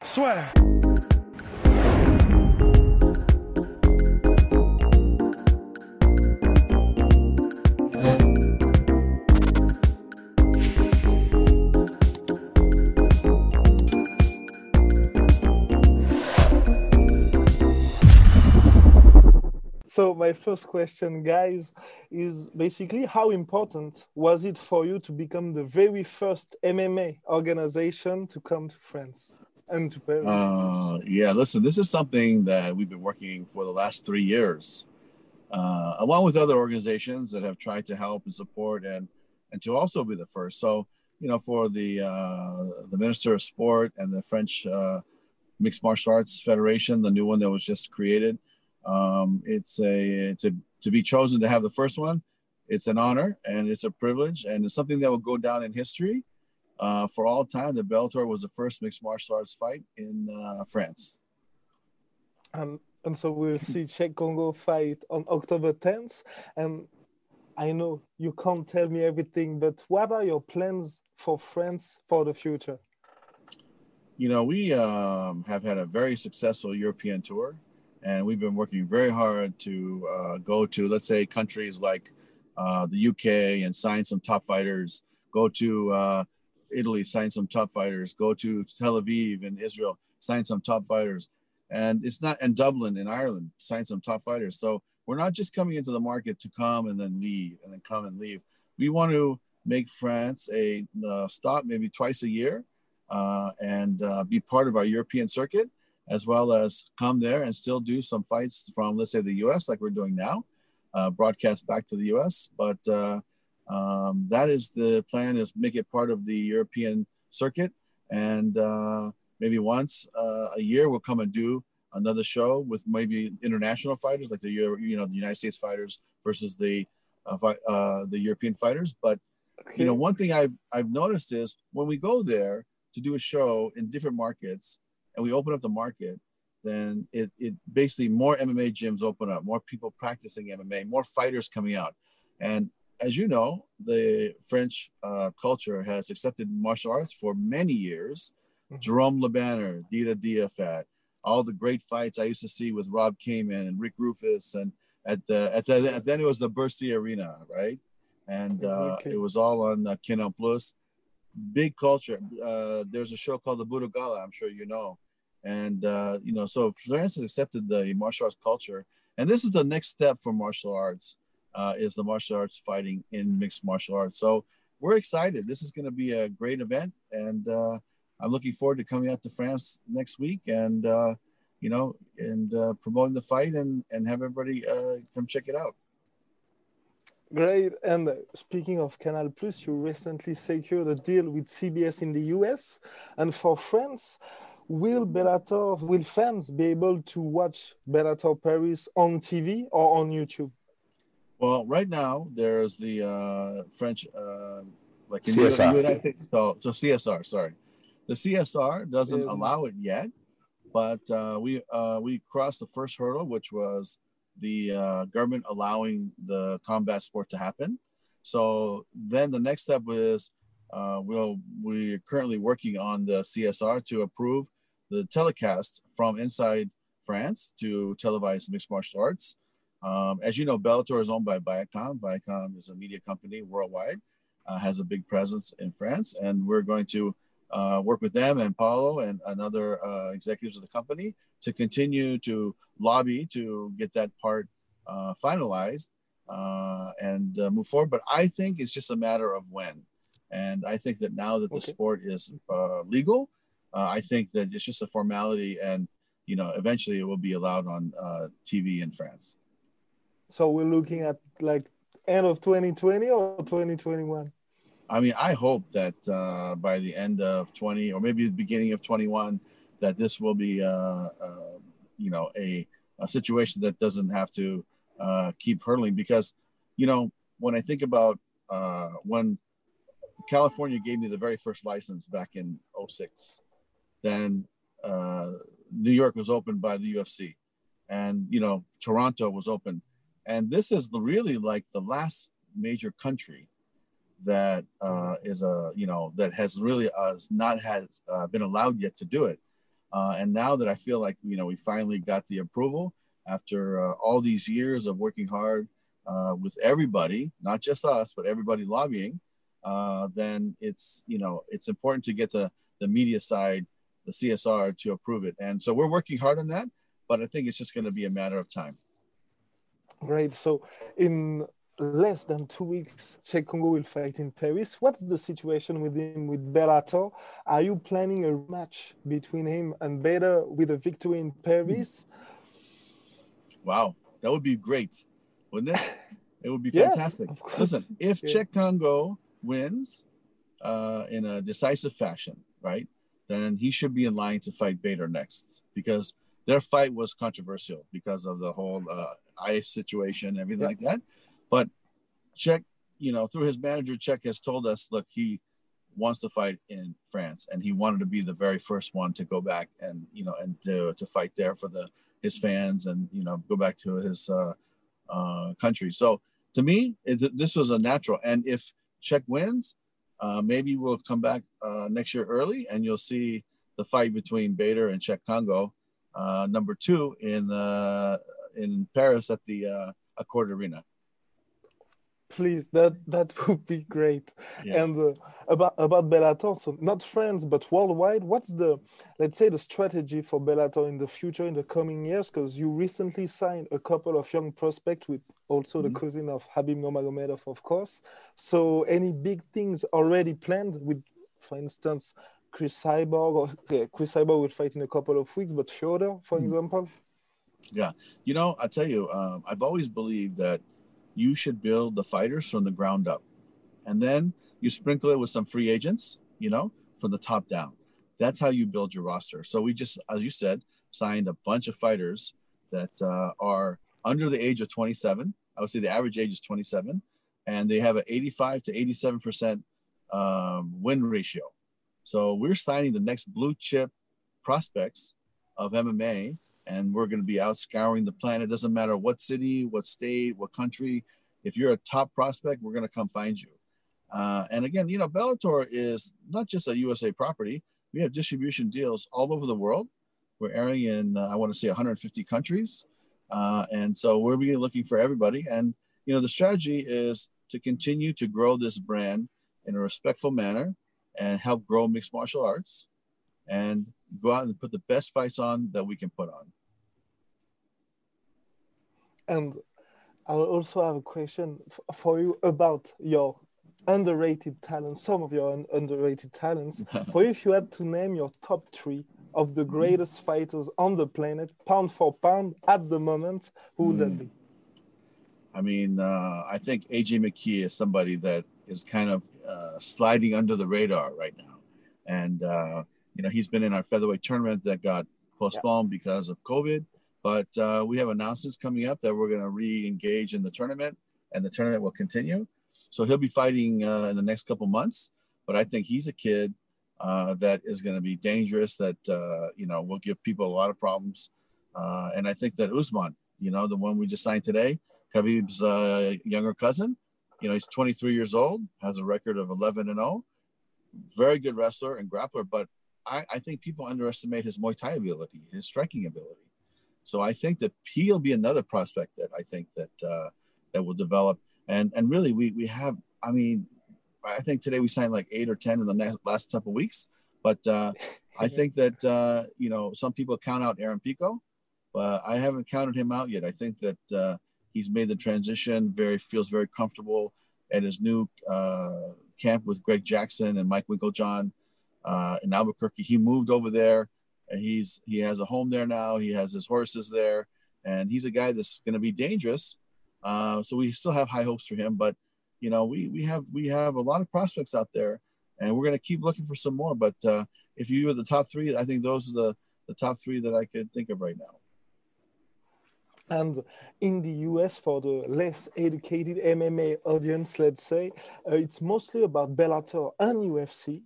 Swear. So my first question, guys, is basically how important was it for you to become the very first MMA organization to come to France and to? Uh, yeah, listen, this is something that we've been working for the last three years, uh, along with other organizations that have tried to help and support and and to also be the first. So, you know, for the uh, the Minister of Sport and the French uh, Mixed Martial Arts Federation, the new one that was just created um, it's a to to be chosen to have the first one. It's an honor and it's a privilege and it's something that will go down in history uh, for all time. The Bellator was the first mixed martial arts fight in uh, France. Um, and so we'll see Cheick Kongo fight on October 10th. And I know you can't tell me everything, but what are your plans for France for the future? You know, we um, have had a very successful European tour and we've been working very hard to uh, go to, let's say, countries like uh, the UK and sign some top fighters. Go to uh, Italy, sign some top fighters. Go to Tel Aviv in Israel, sign some top fighters. And it's not, and Dublin in Ireland, sign some top fighters. So we're not just coming into the market to come and then leave and then come and leave. We want to make France a uh, stop maybe twice a year uh, and uh, be part of our European circuit as well as come there and still do some fights from, let's say, the US, like we're doing now, uh, broadcast back to the US. But uh, um, that is the plan: is make it part of the European circuit, and uh, maybe once uh, a year we'll come and do another show with maybe international fighters, like the you know the United States fighters versus the uh, uh, the European fighters. But you know, one thing I've I've noticed is when we go there to do a show in different markets and we open up the market, then it, it basically more MMA gyms open up, more people practicing MMA, more fighters coming out. And as you know, the French uh, culture has accepted martial arts for many years. Mm-hmm. Jerome Le Banner, Dida Diafat, all the great fights I used to see with Rob Kaman and Rick Rufus, and at the at the then it was the Bercy Arena, right? And uh, okay. it was all on uh, Canal Plus. Big culture. Uh, there's a show called the Budo Gala. I'm sure you know and uh, you know, so France has accepted the martial arts culture, and this is the next step for martial arts. Uh, is the martial arts fighting in mixed martial arts? So we're excited. This is going to be a great event, and uh, I'm looking forward to coming out to France next week and uh, you know and uh, promoting the fight and and have everybody uh, come check it out. Great. And speaking of Canal Plus, you recently secured a deal with CBS in the US, and for France will Bellator, will fans be able to watch Bellator Paris on TV or on YouTube? Well, right now there's the uh, French, uh, like in CSR. the United States, so, so CSR. Sorry, the CSR doesn't allow it yet, but uh, we uh, we crossed the first hurdle, which was the uh, government allowing the combat sport to happen. So then the next step is uh, we'll we're currently working on the CSR to approve the telecast from inside France to televise mixed martial arts. Um, as you know, Bellator is owned by Viacom. Viacom is a media company worldwide, uh, has a big presence in France, and we're going to uh, work with them and Paulo and, and other uh, executives of the company to continue to lobby to get that part uh, finalized uh, and uh, move forward. But I think it's just a matter of when. And I think that now that the okay. sport is legal, uh, I think that it's just a formality, and you know, eventually it will be allowed on uh, TV in France. So we're looking at like end of 2020 or 2021. I mean, I hope that uh, by the end of 20 or maybe the beginning of 21, that this will be, uh, uh, you know, a, a situation that doesn't have to uh, keep hurtling. Because, you know, when I think about uh, when California gave me the very first license back in 06, then uh, New York was opened by the UFC, and you know, Toronto was open, and this is the, really like the last major country that uh, is a you know that has really uh, not has uh, been allowed yet to do it. Uh, and now that I feel like you know we finally got the approval after uh, all these years of working hard uh, with everybody, not just us, but everybody lobbying, then it's you know it's important to get the the media side, the CSR to approve it. And so we're working hard on that, but I think it's just going to be a matter of time. Great. So in less than two weeks, Cheick Kongo will fight in Paris. What's the situation with him with Bellator? Are you planning a match between him and Bader with a victory in Paris? Wow, that would be great, wouldn't it? It would be fantastic. Yeah, Listen, if yeah. Kongo wins uh, in a decisive fashion, right, then he should be in line to fight Bader next because their fight was controversial because of the whole uh, ice situation, everything like that. But Cheick, you know, through his manager, Cheick has told us, look, he wants to fight in France, and he wanted to be the very first one to go back and you know and to, to fight there for the his fans and you know go back to his uh, uh, country. So to me, it, this was a natural. And if Cheick wins, uh, maybe we'll come back uh, next year early, and you'll see the fight between Bader and Cheick Kongo, uh, number two in the in Paris at the uh, Accor Arena please that that would be great yeah. and uh, about about bellator so not france but worldwide what's the let's say the strategy for bellator in the future in the coming years because you recently signed a couple of young prospects with also mm-hmm. the cousin of habib nurmagomedov of course so any big things already planned with for instance Cris cyborg or yeah, cris cyborg will fight in a couple of weeks but Fedor, for mm-hmm. example yeah you know i tell you um, i've always believed that you should build the fighters from the ground up. And then you sprinkle it with some free agents, you know, from the top down. That's how you build your roster. So we just, as you said, signed a bunch of fighters that uh, are under the age of 27. I would say the average age is 27, and they have an 85 to 87 percent um, win ratio. So we're signing the next blue chip prospects of MMA and we're going to be out scouring the planet. It doesn't matter what city, what state, what country. If you're a top prospect, we're going to come find you. Uh, and again, you know, Bellator is not just a USA property. We have distribution deals all over the world. We're airing in, uh, I want to say, 150 countries. Uh, and so we're really looking for everybody. And, you know, the strategy is to continue to grow this brand in a respectful manner and help grow mixed martial arts and go out and put the best fights on that we can put on. And I also have a question for you about your underrated talents, some of your un underrated talents. for you, if you had to name your top three of the greatest fighters on the planet, pound for pound, at the moment, who would mm. that be? I mean, uh, I think AJ McKee is somebody that is kind of uh, sliding under the radar right now. And, uh, you know, he's been in our featherweight tournament that got postponed yeah. because of COVID. But uh, we have announcements coming up that we're going to re-engage in the tournament, and the tournament will continue. So he'll be fighting uh, in the next couple months. But I think he's a kid uh, that is going to be dangerous. That uh, you know will give people a lot of problems. Uh, and I think that Usman, you know, the one we just signed today, Khabib's uh, younger cousin, you know, he's 23 years old, has a record of 11 and 0, very good wrestler and grappler. But I, I think people underestimate his Muay Thai ability, his striking ability. So I think that he'll be another prospect that I think that uh, that will develop. And and really, we we have. I mean, I think today we signed like eight or ten in the next, last couple weeks. But uh, I think that uh, you know some people count out Aaron Pico, but I haven't counted him out yet. I think that uh, he's made the transition. Very feels very comfortable at his new uh, camp with Greg Jackson and Mike Winkeljohn uh, in Albuquerque. He moved over there and he's he has a home there now. He has his horses there, and he's a guy that's going to be dangerous. Uh, so we still have high hopes for him. But you know, we we have we have a lot of prospects out there, and we're going to keep looking for some more. But uh, if you were the top three, I think those are the the top three that I could think of right now. And in the US, for the less educated MMA audience, let's say, uh, it's mostly about Bellator and UFC.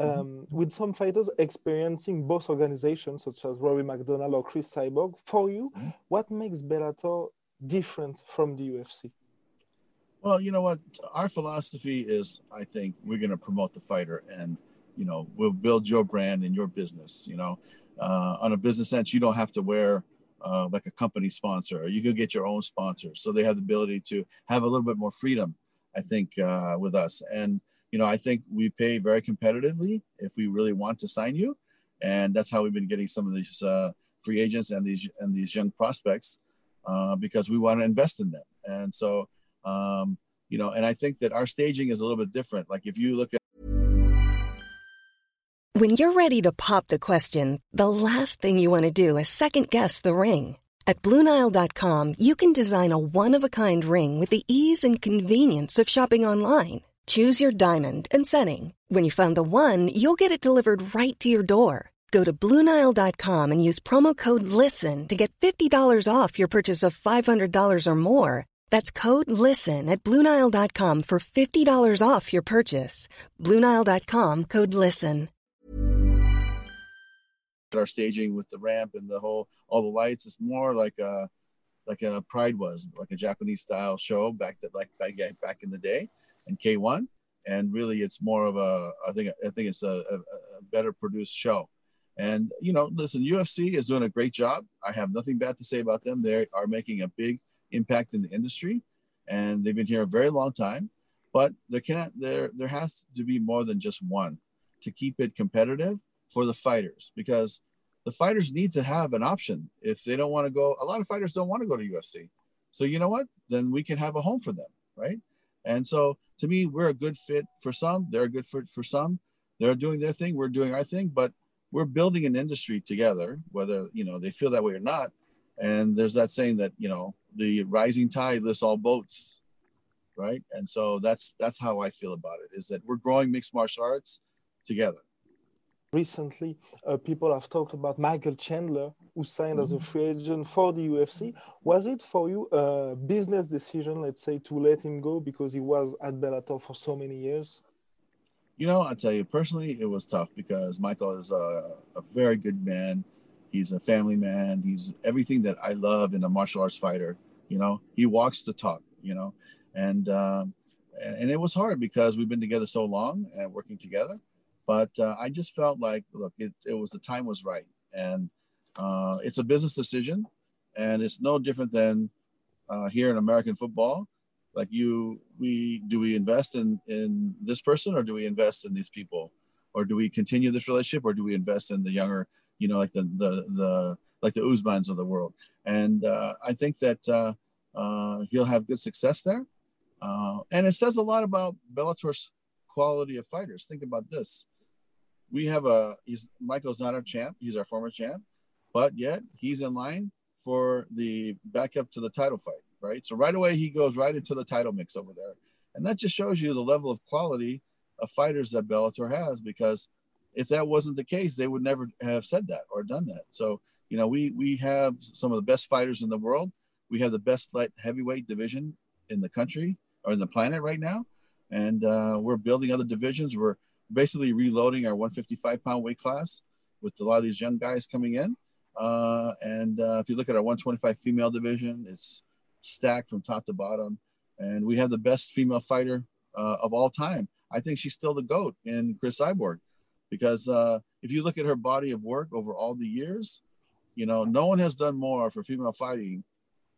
Mm-hmm. Um. With some fighters experiencing both organizations, such as Rory MacDonald or Cris Cyborg, for you, mm-hmm. what makes Bellator different from the UFC? Well, you know what? Our philosophy is I think we're going to promote the fighter and, you know, we'll build your brand and your business. You know, uh, on a business sense, you don't have to wear uh, like a company sponsor, or you could get your own sponsor. So they have the ability to have a little bit more freedom, I think, uh, with us. And, you know, I think we pay very competitively if we really want to sign you. And that's how we've been getting some of these uh, free agents and these and these young prospects uh, because we want to invest in them. And so, um, you know, and I think that our staging is a little bit different. Like if you look at when you're ready to pop the question, the last thing you want to do is second guess the ring. At BlueNile.com, you can design a one-of-a-kind ring with the ease and convenience of shopping online. Choose your diamond and setting. When you find the one, you'll get it delivered right to your door. Go to Bluenile.com and use promo code LISTEN to get $50 off your purchase of $500 or more. That's code LISTEN at Bluenile.com for $50 off your purchase. Bluenile.com code LISTEN. Our staging with the ramp and the whole, all the lights is more like a, like a Pride was, like a Japanese style show back that like back, back in the day and K1. And really, it's more of a, I think, I think it's a, a, a better produced show. And you know, listen, UFC is doing a great job. I have nothing bad to say about them. They are making a big impact in the industry, and they've been here a very long time. But there cannot there there has to be more than just one to keep it competitive for the fighters because the fighters need to have an option if they don't want to go. A lot of fighters don't want to go to UFC, so you know what? Then we can have a home for them, right? And so to me, we're a good fit for some. They're a good fit for some. They're doing their thing. We're doing our thing, but we're building an industry together, whether you know they feel that way or not. And there's that saying that you know the rising tide lifts all boats, right? And so that's that's how I feel about it. Is that we're growing mixed martial arts together. Recently, uh, people have talked about Michael Chandler, who signed mm-hmm. as a mm-hmm. free agent for the UFC. Was it for you a business decision, let's say, to let him go because he was at Bellator for so many years? You know, I tell you personally, it was tough because Michael is a, a very good man. He's a family man. He's everything that I love in a martial arts fighter. You know, he walks the talk. You know, and um, and, and it was hard because we've been together so long and working together. But uh, I just felt like, look, it, it was the time was right, and uh, it's a business decision, and it's no different than uh, here in American football. Like you we do we invest in in this person or do we invest in these people? Or do we continue this relationship or do we invest in the younger you know like the the the like the Usmans of the world? And uh, I think that uh, uh, he'll have good success there. Uh, and it says a lot about Bellator's quality of fighters. Think about this we have a he's Michael's not our champ he's our former champ but yet he's in line for the backup to the title fight right? So right away he goes right into the title mix over there, and that just shows you the level of quality of fighters that Bellator has. Because if that wasn't the case, they would never have said that or done that. So you know, we we have some of the best fighters in the world. We have the best light heavyweight division in the country or in the planet right now, and uh, we're building other divisions. We're basically reloading our 155 pound weight class with a lot of these young guys coming in. Uh, and uh, if you look at our 125 female division, it's stacked from top to bottom. And we have the best female fighter uh, of all time. I think she's still the GOAT in Cris Cyborg because uh, if you look at her body of work over all the years, you know, no one has done more for female fighting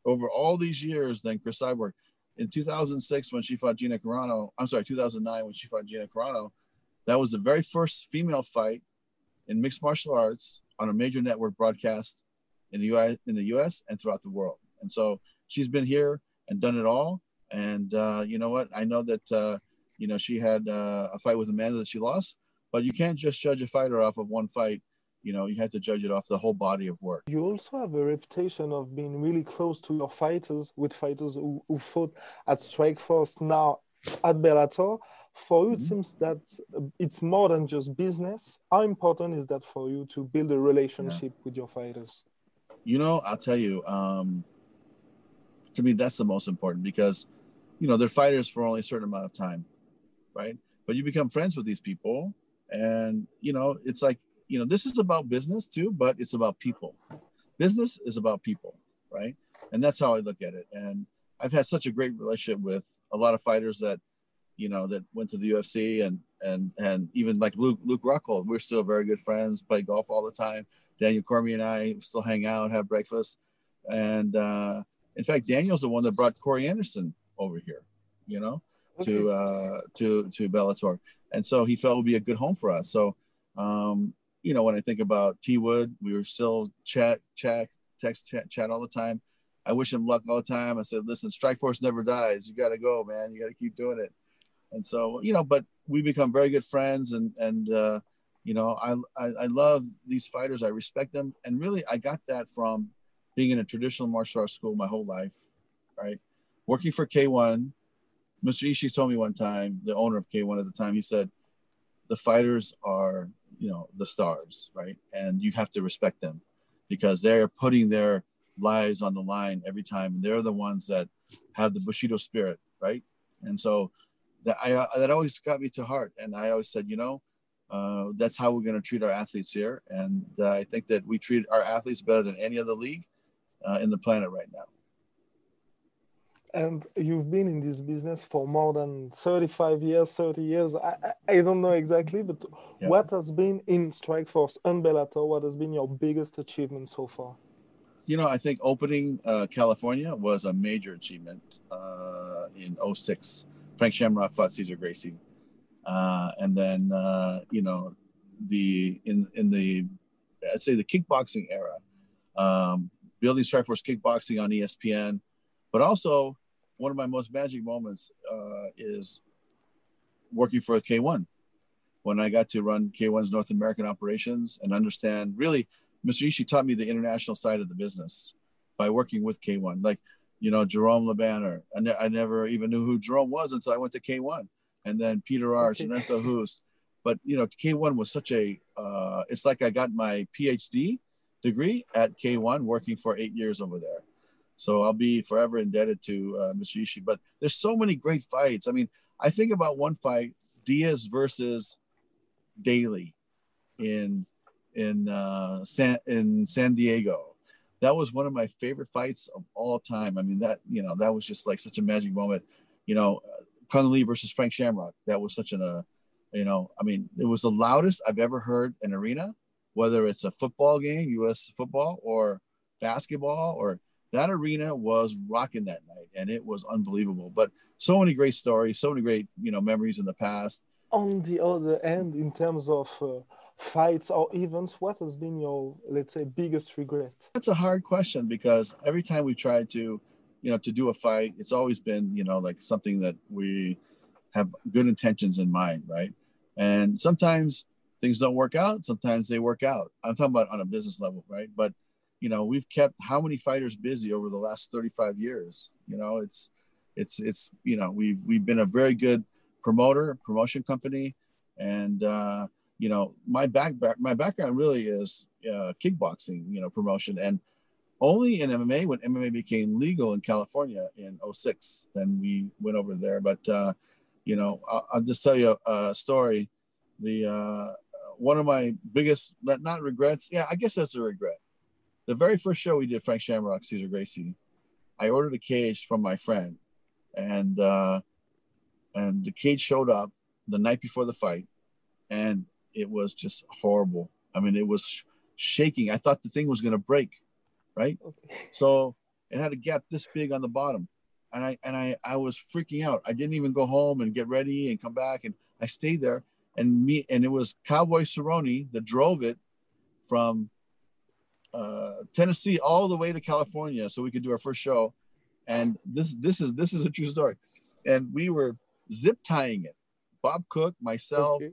over all these years than Cris Cyborg. In 2006, when she fought Gina Carano, I'm sorry, 2009, when she fought Gina Carano, that was the very first female fight in mixed martial arts on a major network broadcast in the US, in the US and throughout the world. And so she's been here and done it all. And uh, you know what? I know that uh, you know she had uh, a fight with Amanda that she lost, but you can't just judge a fighter off of one fight. You know, you have to judge it off the whole body of work. You also have a reputation of being really close to your fighters, with fighters who, who fought at Strikeforce now at Bellator. For you, it Mhm. seems that it's more than just business. How important is that for you to build a relationship with your fighters? You know, I'll tell you. Um, to me, that's the most important because, you know, they're fighters for only a certain amount of time, right? But you become friends with these people, and you know, it's like you know, this is about business too, but it's about people. Business is about people, right? And that's how I look at it. And I've had such a great relationship with a lot of fighters that, you know, that went to the UFC and and and even like Luke Luke Rockhold, we're still very good friends, play golf all the time. Daniel Cormier and I still hang out, have breakfast, and uh, in fact, Daniel's the one that brought Corey Anderson over here, you know, to uh, to to Bellator, and so he felt it would be a good home for us. So, um, you know, when I think about T Wood, we were still chat, chat, text, chat, chat all the time. I wish him luck all the time. I said, listen, Strike Force never dies. You got to go, man. You got to keep doing it. And so, you know, but we become very good friends, and and uh, you know, I, I I love these fighters. I respect them, and really, I got that from being in a traditional martial arts school my whole life, right? Working for K1, Mr. Ishii told me one time, the owner of K1 at the time, he said, the fighters are, you know, the stars, right? And you have to respect them because they're putting their lives on the line every time. And they're the ones that have the Bushido spirit, right? And so that I that always got me to heart. And I always said, you know, uh, that's how we're going to treat our athletes here. And uh, I think that we treat our athletes better than any other league uh, in the planet right now. And you've been in this business for more than 35 years, 30 years. I, I, I don't know exactly, but Yeah. what has been in Strikeforce and Bellator? What has been your biggest achievement so far? You know, I think opening uh, California was a major achievement uh, in 06. Frank Shamrock fought Cesar Gracie. Uh, and then, uh, you know, the in in the I'd say the kickboxing era, um, building Strikeforce kickboxing on ESPN, but also one of my most magic moments uh, is working for K1 when I got to run K1's North American operations and understand really Mr. Ishii taught me the international side of the business by working with K1. Like, you know, Jerome LeBanner. I, ne- I never even knew who Jerome was until I went to K1. And then Peter Aerts, Okay. Ernesto Hoost. But, you know, K1 was such a, uh, it's like I got my PhD degree at K1 working for eight years over there. So I'll be forever indebted to uh, Mr. Ishii. But there's so many great fights. I mean, I think about one fight, Diaz versus Daley in in uh, San in San Diego. That was one of my favorite fights of all time. I mean, that you know that was just like such a magic moment. You know, Cung Le versus Frank Shamrock. That was such an uh, you know, I mean, it was the loudest I've ever heard an arena, whether it's a football game, U.S. football, or basketball, or that arena was rocking that night, and it was unbelievable. But so many great stories, so many great you know memories in the past. On the other end, in terms of uh, fights or events, what has been your, let's say, biggest regret? That's a hard question because every time we tried to, you know, to do a fight, it's always been, you know, like something that we have good intentions in mind, right? And sometimes things don't work out, sometimes they work out. I'm talking about on a business level, right? But you know, we've kept how many fighters busy over the last 35 years? You know, it's it's it's you know, we've we've been a very good promoter, promotion company, and uh, you know, my back, back my background really is uh, kickboxing, you know, promotion, and only in MMA when MMA became legal in California in 06, then we went over there. But uh, you know, I'll, I'll just tell you a, story. The uh, one of my biggest, not not regrets, yeah, I guess that's a regret. The very first show we did, Frank Shamrock, Cesar Gracie, I ordered a cage from my friend, and uh, and the cage showed up the night before the fight, and it was just horrible. I mean, it was sh- shaking. I thought the thing was going to break, right? Okay. So it had a gap this big on the bottom, and I and I I was freaking out. I didn't even go home and get ready and come back, and I stayed there. And me and it was Cowboy Cerrone that drove it from uh, Tennessee all the way to California so we could do our first show. And this this is this is a true story. And we were zip tying it. Bob Cook, myself, Okay.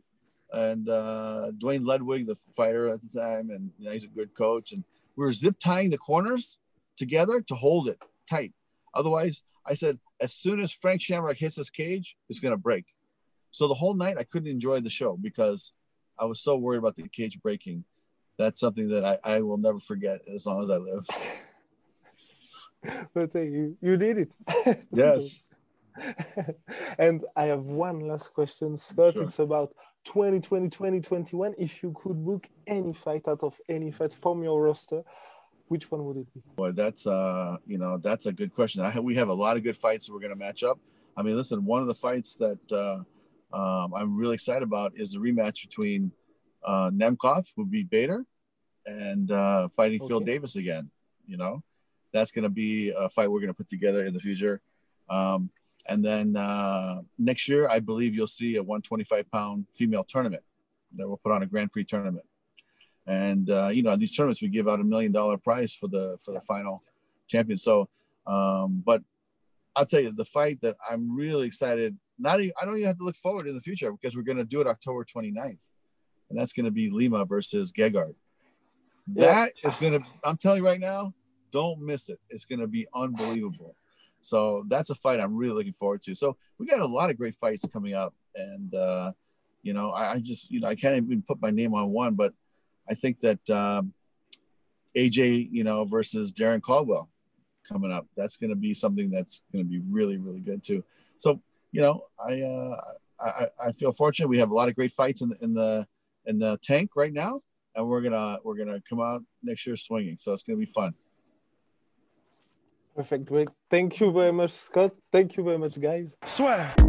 and uh, Duane Ludwig, the fighter at the time, and you know, he's a good coach. And we were zip tying the corners together to hold it tight. Otherwise, I said, as soon as Frank Shamrock hits his cage, it's going to break. So the whole night I couldn't enjoy the show because I was so worried about the cage breaking. That's something that I, I will never forget as long as I live. but you, you did it. yes. and I have one last question, Scott. Sure. It's about 2020, 2021. If you could book any fight out of any fight from your roster, which one would it be? Boy, that's uh, you know, that's a good question. I, we have a lot of good fights that we're going to match up. I mean, listen, one of the fights that uh, um, I'm really excited about is the rematch between uh, Nemkov, who beat Bader, and uh, fighting okay. Phil Davis again. You know, that's going to be a fight we're going to put together in the future. Um, and then uh, next year, I believe you'll see a 125 pound female tournament that we'll put on a Grand Prix tournament. And uh, you know, these tournaments we give out a million dollar prize for the for the final champion. So, um, but I'll tell you the fight that I'm really excited. Not even, I don't even have to look forward in the future because we're going to do it October 29th, and that's going to be Lima versus Gegard. That yeah. is going to. I'm telling you right now, don't miss it. It's going to be unbelievable. So that's a fight I'm really looking forward to. So we got a lot of great fights coming up, and uh, you know, I, I, just you know I can't even put my name on one, but I think that um, AJ, you know, versus Darrion Caldwell coming up, that's going to be something that's going to be really really good too. So you know, I, uh, I I feel fortunate. We have a lot of great fights in the in the in the tank right now, and we're gonna we're gonna come out next year swinging. So it's going to be fun. Perfect. Thank you very much, Scott. Thank you very much, guys. Swear.